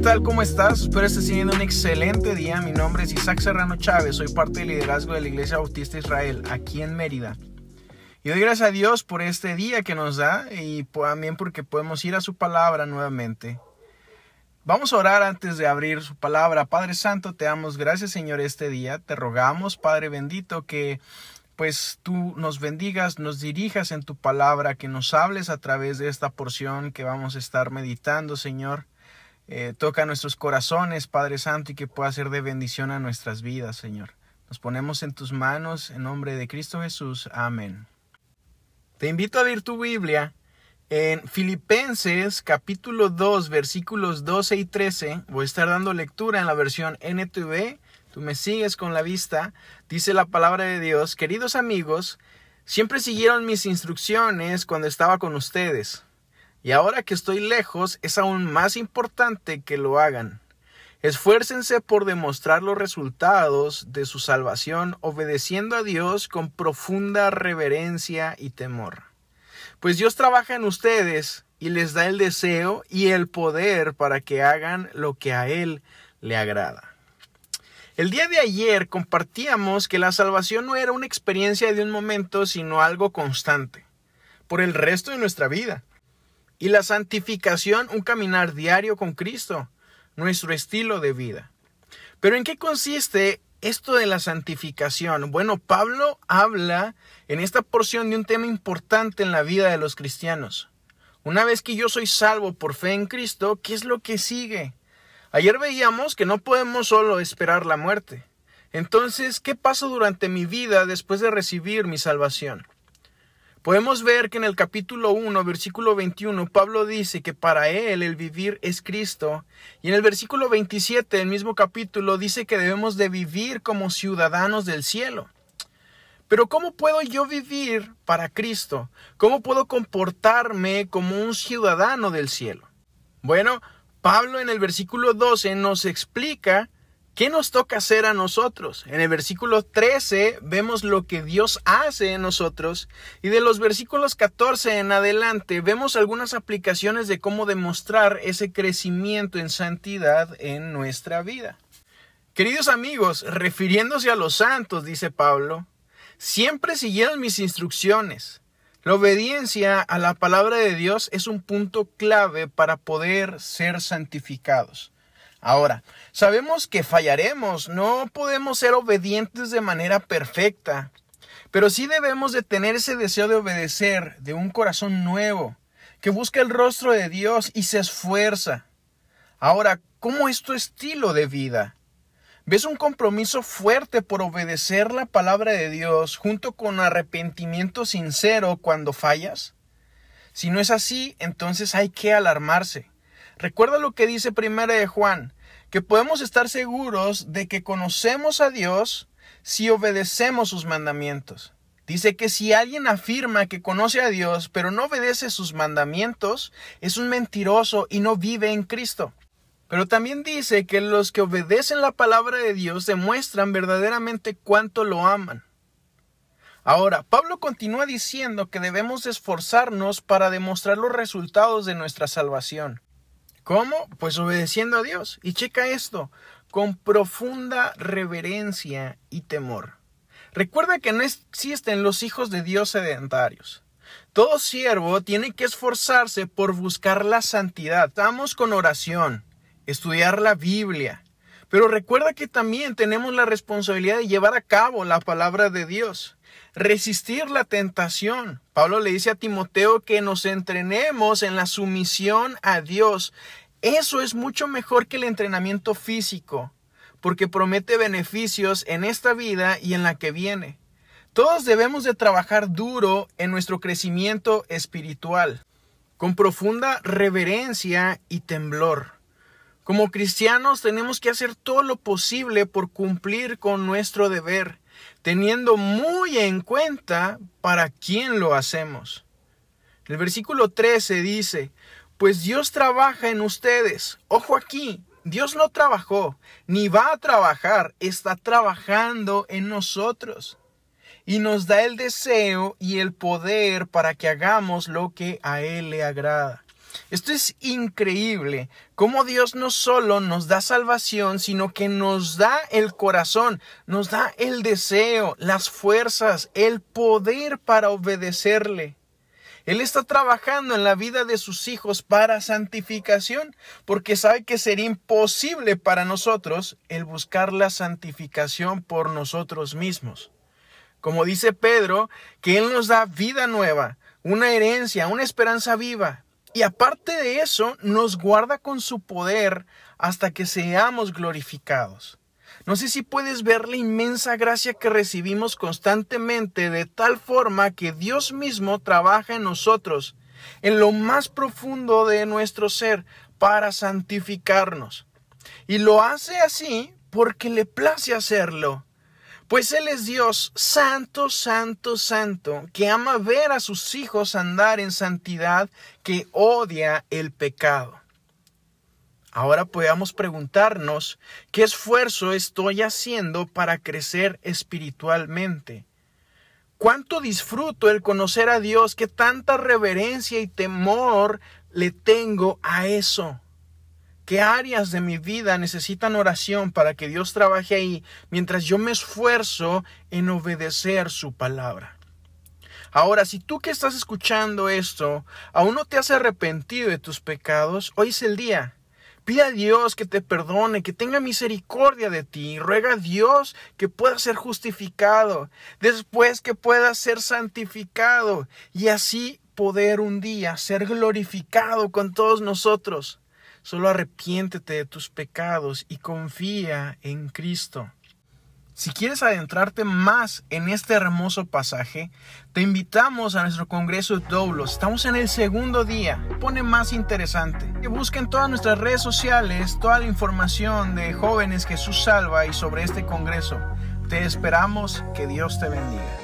¿Qué tal? ¿Cómo estás? Espero estés teniendo un excelente día. Mi nombre es Isaac Serrano Chávez, soy parte del liderazgo de la Iglesia Bautista Israel aquí en Mérida. Y doy gracias a Dios por este día que nos da y también porque podemos ir a su palabra nuevamente. Vamos a orar antes de abrir su palabra. Padre Santo, te damos gracias Señor este día. Te rogamos, Padre bendito, que pues tú nos bendigas, nos dirijas en tu palabra, que nos hables a través de esta porción que vamos a estar meditando, Señor. Eh, toca nuestros corazones, Padre Santo, y que pueda ser de bendición a nuestras vidas, Señor. Nos ponemos en tus manos, en nombre de Cristo Jesús. Amén. Te invito a abrir tu Biblia en Filipenses capítulo 2 versículos 12 y 13. Voy a estar dando lectura en la versión NTV. Tú me sigues con la vista. Dice la palabra de Dios, queridos amigos, siempre siguieron mis instrucciones cuando estaba con ustedes. Y ahora que estoy lejos es aún más importante que lo hagan. Esfuércense por demostrar los resultados de su salvación obedeciendo a Dios con profunda reverencia y temor. Pues Dios trabaja en ustedes y les da el deseo y el poder para que hagan lo que a Él le agrada. El día de ayer compartíamos que la salvación no era una experiencia de un momento, sino algo constante, por el resto de nuestra vida. Y la santificación un caminar diario con Cristo nuestro estilo de vida. Pero ¿en qué consiste esto de la santificación? Bueno, Pablo habla en esta porción de un tema importante en la vida de los cristianos. Una vez que yo soy salvo por fe en Cristo, ¿qué es lo que sigue? Ayer veíamos que no podemos solo esperar la muerte. Entonces, ¿qué pasa durante mi vida después de recibir mi salvación? Podemos ver que en el capítulo 1, versículo 21, Pablo dice que para él el vivir es Cristo. Y en el versículo 27 del mismo capítulo dice que debemos de vivir como ciudadanos del cielo. Pero ¿cómo puedo yo vivir para Cristo? ¿Cómo puedo comportarme como un ciudadano del cielo? Bueno, Pablo en el versículo 12 nos explica ¿Qué nos toca hacer a nosotros? En el versículo 13 vemos lo que Dios hace en nosotros y de los versículos 14 en adelante vemos algunas aplicaciones de cómo demostrar ese crecimiento en santidad en nuestra vida. Queridos amigos, refiriéndose a los santos, dice Pablo, siempre siguieron mis instrucciones. La obediencia a la palabra de Dios es un punto clave para poder ser santificados. Ahora, sabemos que fallaremos, no podemos ser obedientes de manera perfecta, pero sí debemos de tener ese deseo de obedecer de un corazón nuevo, que busca el rostro de Dios y se esfuerza. Ahora, ¿cómo es tu estilo de vida? ¿Ves un compromiso fuerte por obedecer la palabra de Dios junto con arrepentimiento sincero cuando fallas? Si no es así, entonces hay que alarmarse. Recuerda lo que dice primera de Juan, que podemos estar seguros de que conocemos a Dios si obedecemos sus mandamientos. Dice que si alguien afirma que conoce a Dios pero no obedece sus mandamientos, es un mentiroso y no vive en Cristo. Pero también dice que los que obedecen la palabra de Dios demuestran verdaderamente cuánto lo aman. Ahora, Pablo continúa diciendo que debemos esforzarnos para demostrar los resultados de nuestra salvación. ¿Cómo? Pues obedeciendo a Dios. Y checa esto, con profunda reverencia y temor. Recuerda que no existen los hijos de Dios sedentarios. Todo siervo tiene que esforzarse por buscar la santidad. Estamos con oración, estudiar la Biblia. Pero recuerda que también tenemos la responsabilidad de llevar a cabo la palabra de Dios resistir la tentación. Pablo le dice a Timoteo que nos entrenemos en la sumisión a Dios. Eso es mucho mejor que el entrenamiento físico, porque promete beneficios en esta vida y en la que viene. Todos debemos de trabajar duro en nuestro crecimiento espiritual, con profunda reverencia y temblor. Como cristianos tenemos que hacer todo lo posible por cumplir con nuestro deber teniendo muy en cuenta para quién lo hacemos. El versículo 13 dice, pues Dios trabaja en ustedes. Ojo aquí, Dios no trabajó, ni va a trabajar, está trabajando en nosotros. Y nos da el deseo y el poder para que hagamos lo que a Él le agrada. Esto es increíble, cómo Dios no solo nos da salvación, sino que nos da el corazón, nos da el deseo, las fuerzas, el poder para obedecerle. Él está trabajando en la vida de sus hijos para santificación, porque sabe que sería imposible para nosotros el buscar la santificación por nosotros mismos. Como dice Pedro, que Él nos da vida nueva, una herencia, una esperanza viva. Y aparte de eso, nos guarda con su poder hasta que seamos glorificados. No sé si puedes ver la inmensa gracia que recibimos constantemente de tal forma que Dios mismo trabaja en nosotros, en lo más profundo de nuestro ser, para santificarnos. Y lo hace así porque le place hacerlo. Pues Él es Dios santo, santo, santo, que ama ver a sus hijos andar en santidad, que odia el pecado. Ahora podemos preguntarnos qué esfuerzo estoy haciendo para crecer espiritualmente. ¿Cuánto disfruto el conocer a Dios? ¿Qué tanta reverencia y temor le tengo a eso? ¿Qué áreas de mi vida necesitan oración para que Dios trabaje ahí mientras yo me esfuerzo en obedecer su palabra? Ahora, si tú que estás escuchando esto aún no te has arrepentido de tus pecados, hoy es el día. Pide a Dios que te perdone, que tenga misericordia de ti. Ruega a Dios que pueda ser justificado, después que pueda ser santificado y así poder un día ser glorificado con todos nosotros. Solo arrepiéntete de tus pecados y confía en Cristo. Si quieres adentrarte más en este hermoso pasaje, te invitamos a nuestro Congreso Doulos. Estamos en el segundo día. Pone más interesante. Busquen todas nuestras redes sociales toda la información de Jóvenes Jesús Salva y sobre este Congreso. Te esperamos. Que Dios te bendiga.